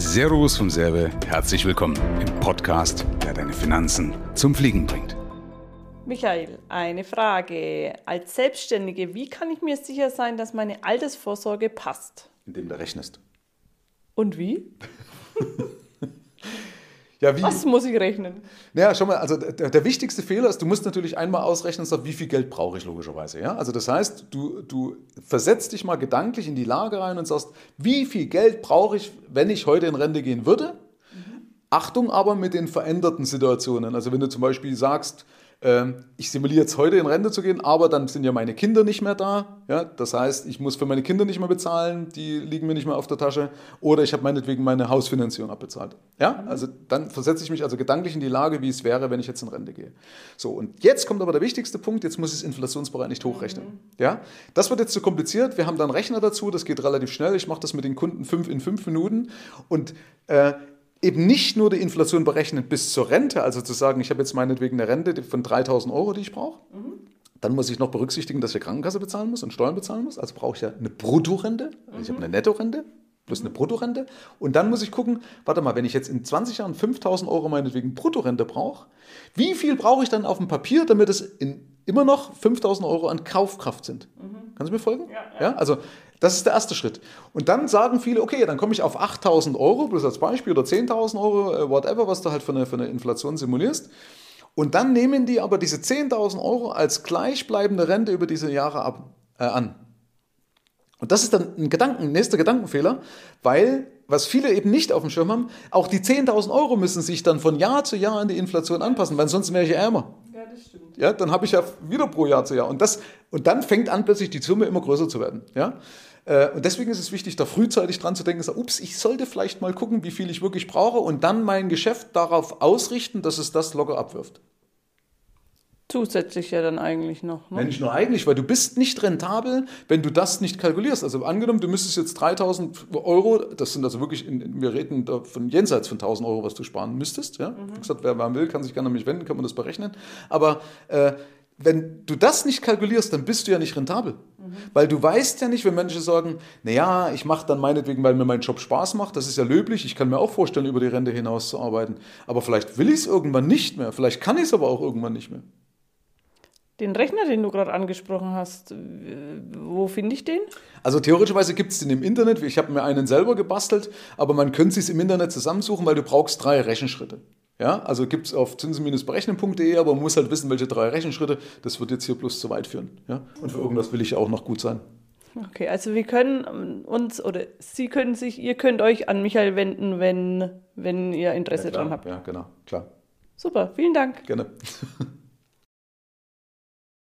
Servus vom Serve, herzlich willkommen im Podcast, der deine Finanzen zum Fliegen bringt. Michael, eine Frage. Als Selbstständige, wie kann ich mir sicher sein, dass meine Altersvorsorge passt? Indem du rechnest. Und wie? Ja, wie? Was muss ich rechnen? Naja, schau mal, also der, der, wichtigste Fehler ist, du musst natürlich einmal ausrechnen, wie viel Geld brauche ich logischerweise. Ja? Also das heißt, du, du versetzt dich mal gedanklich in die Lage rein und sagst, wie viel Geld brauche ich, wenn ich heute in Rente gehen würde? Mhm. Achtung aber mit den veränderten Situationen. Also wenn du zum Beispiel sagst, ich simuliere jetzt heute in Rente zu gehen, aber dann sind ja meine Kinder nicht mehr da. Ja? Das heißt, ich muss für meine Kinder nicht mehr bezahlen, die liegen mir nicht mehr auf der Tasche. Oder ich habe meinetwegen meine Hausfinanzierung abbezahlt. Ja? Also dann versetze ich mich also gedanklich in die Lage, wie es wäre, wenn ich jetzt in Rente gehe. So, und jetzt kommt aber der wichtigste Punkt, jetzt muss ich es inflationsbereinigt hochrechnen. Mhm. Ja? Das wird jetzt zu kompliziert. Wir haben da einen Rechner dazu, das geht relativ schnell. Ich mache das mit den Kunden fünf in fünf Minuten. Und äh, eben nicht nur die Inflation berechnen bis zur Rente, also zu sagen, ich habe jetzt meinetwegen eine Rente von 3000 Euro, die ich brauche. Mhm. Dann muss ich noch berücksichtigen, dass ich Krankenkasse bezahlen muss und Steuern bezahlen muss. Also brauche ich ja eine Bruttorente. Also ich habe eine Nettorente plus eine Bruttorente. Und dann muss ich gucken, warte mal, wenn ich jetzt in 20 Jahren 5000 Euro meinetwegen Bruttorente brauche, wie viel brauche ich dann auf dem Papier, damit es in, immer noch 5000 Euro an Kaufkraft sind? Mhm. Kannst du mir folgen? Ja, ja. ja, Also das ist der erste Schritt. Und dann sagen viele, okay, dann komme ich auf 8000 Euro, bloß als Beispiel, oder 10.000 Euro, äh, whatever, was du halt für eine, für eine Inflation simulierst. Und dann nehmen die aber diese 10.000 Euro als gleichbleibende Rente über diese Jahre ab, äh, an. Und das ist dann ein Gedanken, nächster Gedankenfehler, weil, was viele eben nicht auf dem Schirm haben, auch die 10.000 Euro müssen sich dann von Jahr zu Jahr an die Inflation anpassen, weil sonst wäre ich ärmer. Ja, dann habe ich ja wieder pro Jahr zu Jahr. Und, das, und dann fängt an, plötzlich die Summe immer größer zu werden. Ja? Äh, und deswegen ist es wichtig, da frühzeitig dran zu denken, so, ups, ich sollte vielleicht mal gucken, wie viel ich wirklich brauche und dann mein Geschäft darauf ausrichten, dass es das locker abwirft. Zusätzlich ja dann eigentlich noch. Ne? Nicht nur eigentlich, weil du bist nicht rentabel, wenn du das nicht kalkulierst. Also angenommen, du müsstest jetzt 3000 Euro, das sind also wirklich, in, wir reden da von jenseits von 1000 Euro, was du sparen müsstest. Ja? Mhm. Wie gesagt, wer mal will, kann sich gerne an mich wenden, kann man das berechnen. Aber äh, wenn du das nicht kalkulierst, dann bist du ja nicht rentabel. Mhm. Weil du weißt ja nicht, wenn Menschen sagen, naja, ich mache dann meinetwegen, weil mir mein Job Spaß macht, das ist ja löblich, ich kann mir auch vorstellen, über die Rente hinaus zu arbeiten. Aber vielleicht will ich es irgendwann nicht mehr, vielleicht kann ich es aber auch irgendwann nicht mehr. Den Rechner, den du gerade angesprochen hast, wo finde ich den? Also theoretischerweise gibt es den im Internet. Ich habe mir einen selber gebastelt, aber man könnte es im Internet zusammensuchen, weil du brauchst drei Rechenschritte. Ja, also gibt es auf zinsen-berechnen.de, aber man muss halt wissen, welche drei Rechenschritte. Das wird jetzt hier bloß zu weit führen. Ja? Und für irgendwas will ich auch noch gut sein. Okay, also wir können uns oder Sie können sich, ihr könnt euch an Michael wenden, wenn, wenn ihr Interesse ja, daran habt. Ja, genau, klar. Super, vielen Dank. Gerne.